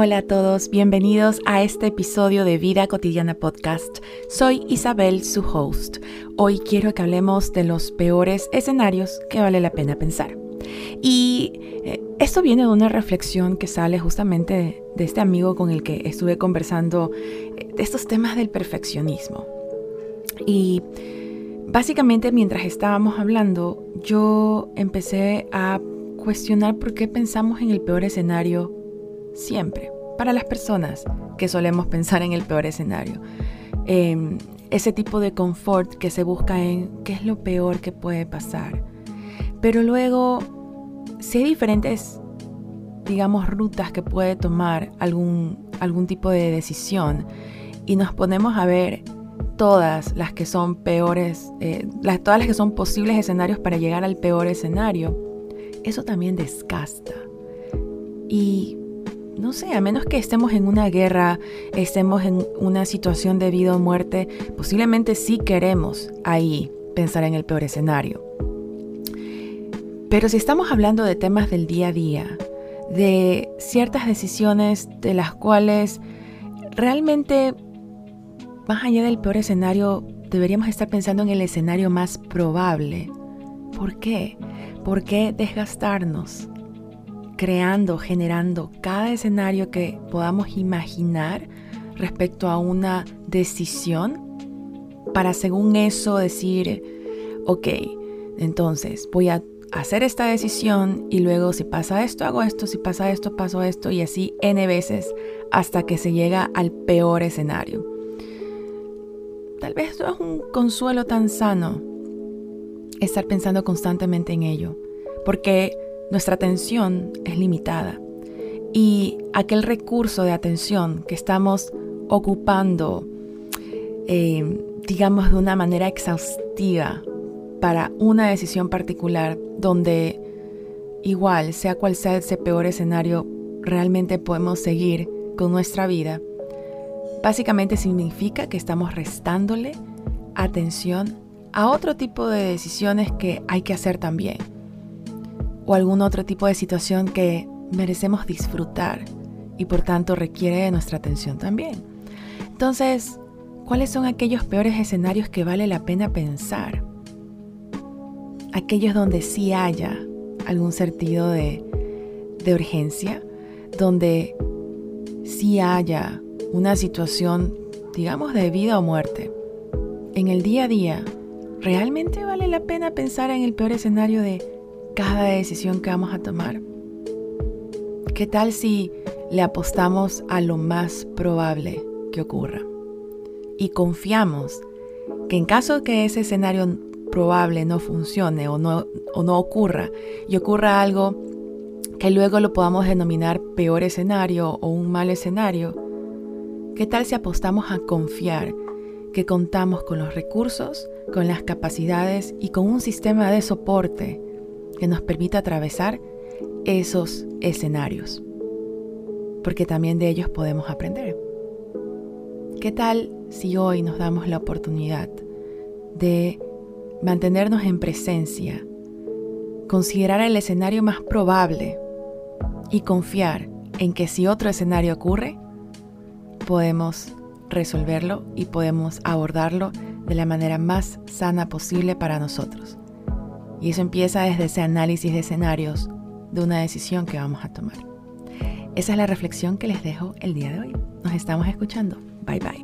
Hola a todos, bienvenidos a este episodio de Vida Cotidiana Podcast. Soy Isabel, su host. Hoy quiero que hablemos de los peores escenarios que vale la pena pensar. Y eh, esto viene de una reflexión que sale justamente de, este amigo con el que estuve conversando eh, de estos temas del perfeccionismo. Y básicamente mientras estábamos hablando, yo empecé a cuestionar por qué pensamos en el peor escenario siempre, para las personas que solemos pensar en el peor escenario. Em, ese tipo de confort que se busca en qué es lo peor que puede pasar. Pero luego, si hay diferentes, digamos, rutas que puede tomar algún, algún tipo de decisión y nos ponemos a ver todas las que son peores, eh, las, todas las que son posibles escenarios para llegar al peor escenario, eso también desgasta. Y no sé, a menos que estemos en una guerra, estemos en una situación de vida o muerte, posiblemente sí queremos ahí pensar en el peor escenario. Pero si estamos hablando de temas del día a día, de ciertas decisiones de las cuales realmente, más allá del peor escenario, deberíamos estar pensando en el escenario más probable. ¿Por qué? ¿Por qué desgastarnos? Creando, generando cada escenario que podamos imaginar respecto a una decisión para según eso decir, ok, entonces voy a hacer esta decisión y luego si pasa esto, hago esto, si pasa esto, paso esto y así n veces hasta que se llega al peor escenario. Tal vez no es un consuelo tan sano estar pensando constantemente en ello, porque nuestra atención es limitada y aquel recurso de atención que estamos ocupando, eh, digamos, de una manera exhaustiva para una decisión particular, donde igual, sea cual sea ese peor escenario, realmente podemos seguir con nuestra vida, básicamente significa que estamos restándole atención a otro tipo de decisiones que hay que hacer también o algún otro tipo de situación que merecemos disfrutar y por tanto requiere de nuestra atención también. Entonces, ¿cuáles son aquellos peores escenarios que vale la pena pensar? Aquellos donde sí haya algún sentido de, urgencia, donde sí haya una situación, digamos, de vida o muerte. En el día a día, ¿realmente vale la pena pensar en el peor escenario de cada decisión que vamos a tomar? ¿Qué tal si le apostamos a lo más probable que ocurra? Y confiamos que en caso que ese escenario probable no funcione o no, o no ocurra y ocurra algo que luego lo podamos denominar peor escenario o un mal escenario, ¿qué tal si apostamos a confiar que contamos con los recursos, con las capacidades y con un sistema de soporte que nos permita atravesar esos escenarios, porque también de ellos podemos aprender. ¿Qué tal si hoy nos damos la oportunidad de mantenernos en presencia, considerar el escenario más probable y confiar en que si otro escenario ocurre, podemos resolverlo y podemos abordarlo de la manera más sana posible para nosotros? Y eso empieza desde ese análisis de escenarios de una decisión que vamos a tomar. Esa es la reflexión que les dejo el día de hoy. Nos estamos escuchando. Bye bye.